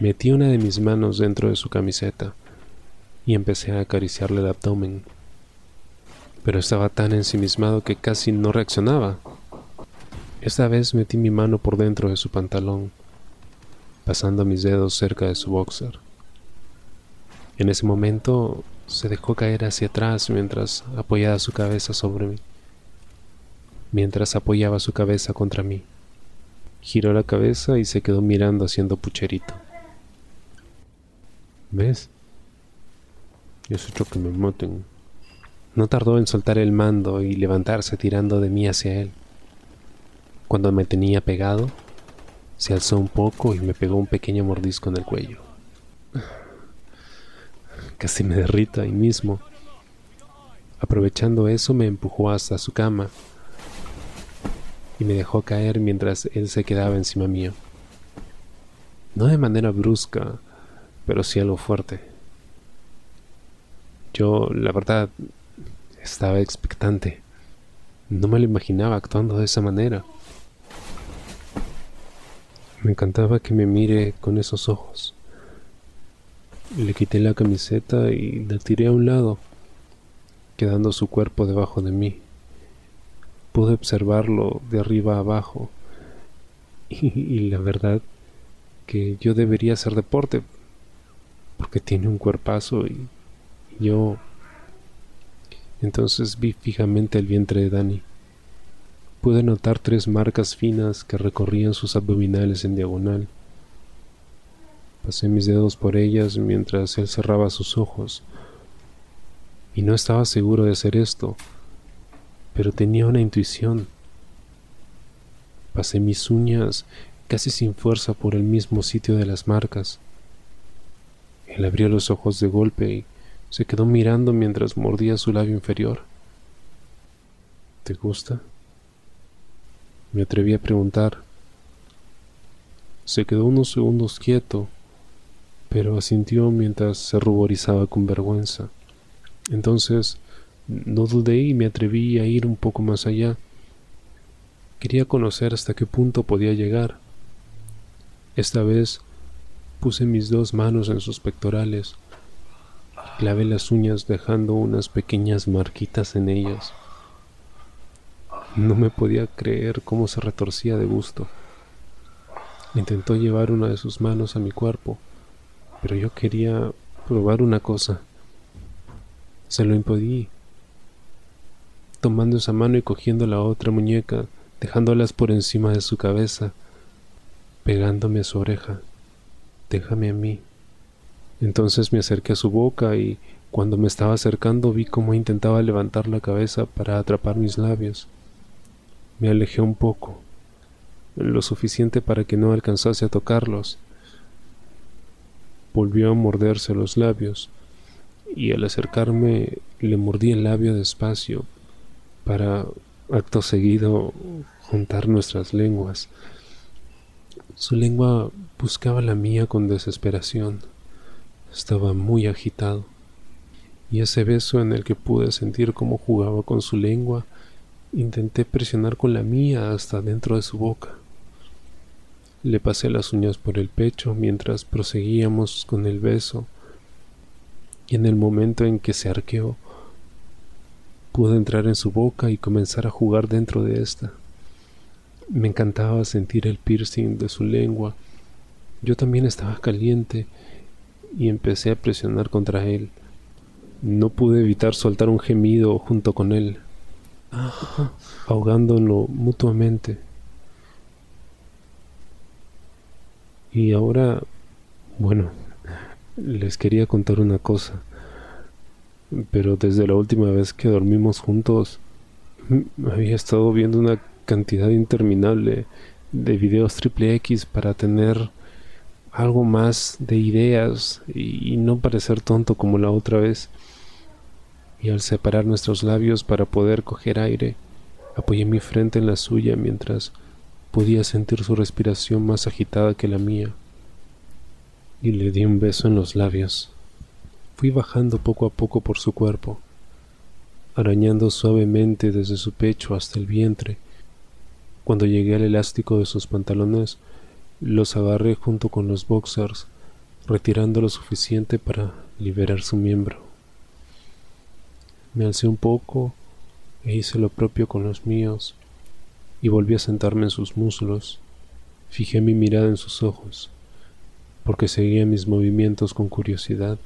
Metí una de mis manos dentro de su camiseta y empecé a acariciarle el abdomen. Pero estaba tan ensimismado que casi no reaccionaba. Esta vez metí mi mano por dentro de su pantalón, pasando mis dedos cerca de su boxer. En ese momento se dejó caer hacia atrás mientras apoyaba su cabeza sobre mí. Mientras apoyaba su cabeza contra mí. Giró la cabeza y se quedó mirando haciendo pucherito. ¿Ves? Es hecho que me maten. No tardó en soltar el mando y levantarse tirando de mí hacia él. Cuando me tenía pegado, se alzó un poco y me pegó un pequeño mordisco en el cuello. Casi me derrito ahí mismo. Aprovechando eso me empujó hasta su cama y me dejó caer mientras él se quedaba encima mío. No de manera brusca, pero sí algo fuerte. Yo, la verdad, estaba expectante. No me lo imaginaba actuando de esa manera. Me encantaba que me mire con esos ojos. Le quité la camiseta y la tiré a un lado, quedando su cuerpo debajo de mí. Pude observarlo de arriba a abajo y, y la verdad que yo debería hacer deporte, porque tiene un cuerpazo y, yo... Entonces vi fijamente el vientre de Dani. Pude notar tres marcas finas que recorrían sus abdominales en diagonal. Pasé mis dedos por ellas mientras él cerraba sus ojos. Y no estaba seguro de hacer esto, pero tenía una intuición. Pasé mis uñas casi sin fuerza por el mismo sitio de las marcas. Él abrió los ojos de golpe y se quedó mirando mientras mordía su labio inferior. ¿Te gusta? Me atreví a preguntar. Se quedó unos segundos quieto, pero asintió mientras se ruborizaba con vergüenza. Entonces no dudé y me atreví a ir un poco más allá. Quería conocer hasta qué punto podía llegar. Esta vez Puse mis dos manos en sus pectorales. Clavé las uñas dejando unas pequeñas marquitas en ellas. No me podía creer cómo se retorcía de gusto. Intentó llevar una de sus manos a mi cuerpo, pero yo quería probar una cosa. Se lo impedí, tomando esa mano y cogiendo la otra muñeca, dejándolas por encima de su cabeza, pegándome a su oreja déjame a mí. Entonces me acerqué a su boca y cuando me estaba acercando vi cómo intentaba levantar la cabeza para atrapar mis labios. Me alejé un poco, lo suficiente para que no alcanzase a tocarlos. Volvió a morderse los labios y al acercarme le mordí el labio despacio para, acto seguido, juntar nuestras lenguas. Su lengua buscaba la mía con desesperación. Estaba muy agitado. Y ese beso en el que pude sentir cómo jugaba con su lengua, intenté presionar con la mía hasta dentro de su boca. Le pasé las uñas por el pecho mientras proseguíamos con el beso, y en el momento en que se arqueó, pude entrar en su boca y comenzar a jugar dentro de ésta. Me encantaba sentir el piercing de su lengua. Yo también estaba caliente y empecé a presionar contra él. No pude evitar soltar un gemido junto con él, ahogándolo mutuamente. Y ahora, bueno, les quería contar una cosa, pero desde la última vez que dormimos juntos, había estado viendo una cantidad interminable de videos triple X para tener algo más de ideas y no parecer tonto como la otra vez. Y al separar nuestros labios para poder coger aire, apoyé mi frente en la suya mientras podía sentir su respiración más agitada que la mía. Y le di un beso en los labios. Fui bajando poco a poco por su cuerpo, arañando suavemente desde su pecho hasta el vientre, cuando llegué al elástico de sus pantalones, los agarré junto con los boxers retirando lo suficiente para liberar su miembro. Me alcé un poco e hice lo propio con los míos y volví a sentarme en sus muslos. Fijé mi mirada en sus ojos, porque seguía mis movimientos con curiosidad.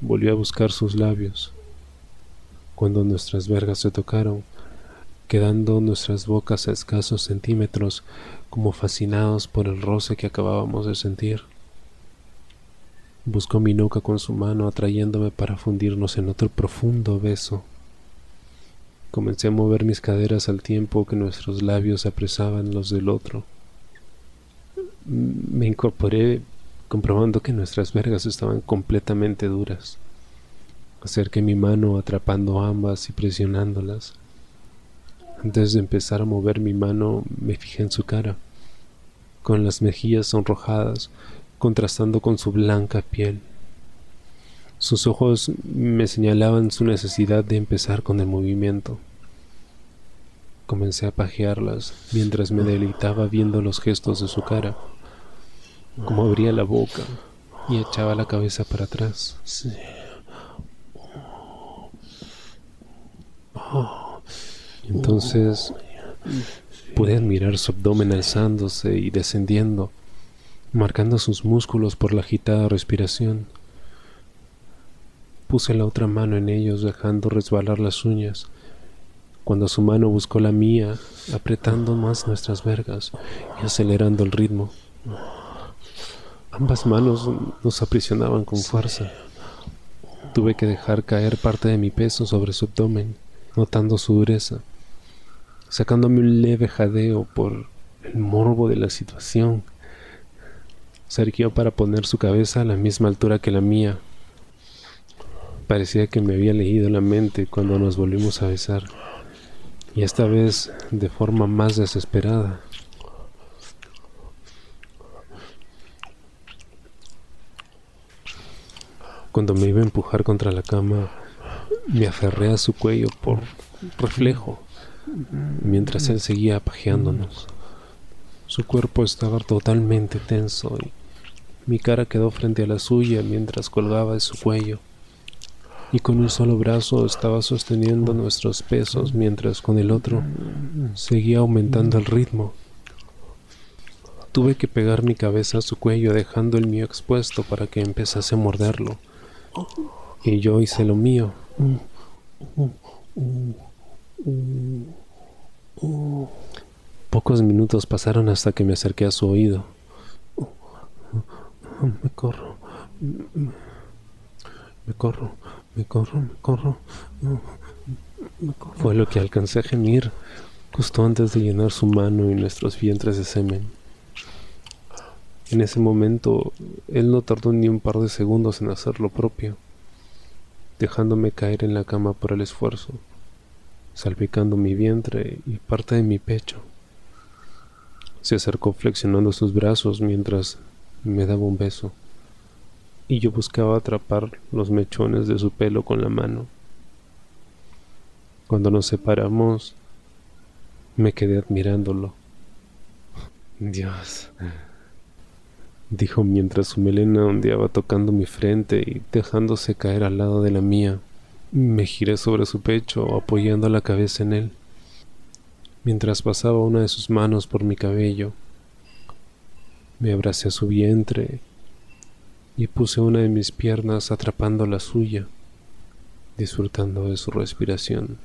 Volví a buscar sus labios. Cuando nuestras vergas se tocaron, quedando nuestras bocas a escasos centímetros, como fascinados por el roce que acabábamos de sentir. Buscó mi nuca con su mano, atrayéndome para fundirnos en otro profundo beso. Comencé a mover mis caderas al tiempo que nuestros labios apresaban los del otro. Me incorporé comprobando que nuestras vergas estaban completamente duras. Acerqué mi mano atrapando ambas y presionándolas. Antes de empezar a mover mi mano me fijé en su cara, con las mejillas sonrojadas, contrastando con su blanca piel. Sus ojos me señalaban su necesidad de empezar con el movimiento. Comencé a pajearlas mientras me deleitaba viendo los gestos de su cara, como abría la boca y echaba la cabeza para atrás. Entonces pude admirar su abdomen alzándose y descendiendo, marcando sus músculos por la agitada respiración. Puse la otra mano en ellos dejando resbalar las uñas, cuando su mano buscó la mía, apretando más nuestras vergas y acelerando el ritmo. Ambas manos nos aprisionaban con fuerza. Tuve que dejar caer parte de mi peso sobre su abdomen, notando su dureza, sacándome un leve jadeo por el morbo de la situación. Se para poner su cabeza a la misma altura que la mía. Parecía que me había leído la mente cuando nos volvimos a besar, y esta vez de forma más desesperada. Cuando me iba a empujar contra la cama, me aferré a su cuello por reflejo, mientras él seguía apajeándonos. Su cuerpo estaba totalmente tenso y mi cara quedó frente a la suya mientras colgaba de su cuello, y con un solo brazo estaba sosteniendo nuestros pesos mientras con el otro seguía aumentando el ritmo. Tuve que pegar mi cabeza a su cuello dejando el mío expuesto para que empezase a morderlo, y yo hice lo mío. Pocos minutos pasaron hasta que me acerqué a su oído. Me corro. Me corro. Me corro. Me corro. Fue lo que alcancé a gemir justo antes de llenar su mano y nuestros vientres de semen. En ese momento, él no tardó ni un par de segundos en hacer lo propio, dejándome caer en la cama por el esfuerzo, salpicando mi vientre y parte de mi pecho. Se acercó flexionando sus brazos mientras me daba un beso, y yo buscaba atrapar los mechones de su pelo con la mano. Cuando nos separamos, me quedé admirándolo. Dios, dijo mientras su melena ondeaba tocando mi frente y dejándose caer al lado de la mía. Me giré sobre su pecho, apoyando la cabeza en él, mientras pasaba una de sus manos por mi cabello. Me abracé a su vientre y puse una de mis piernas atrapando la suya, disfrutando de su respiración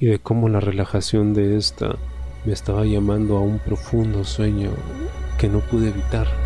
y de cómo la relajación de ésta me estaba llamando a un profundo sueño que no pude evitar.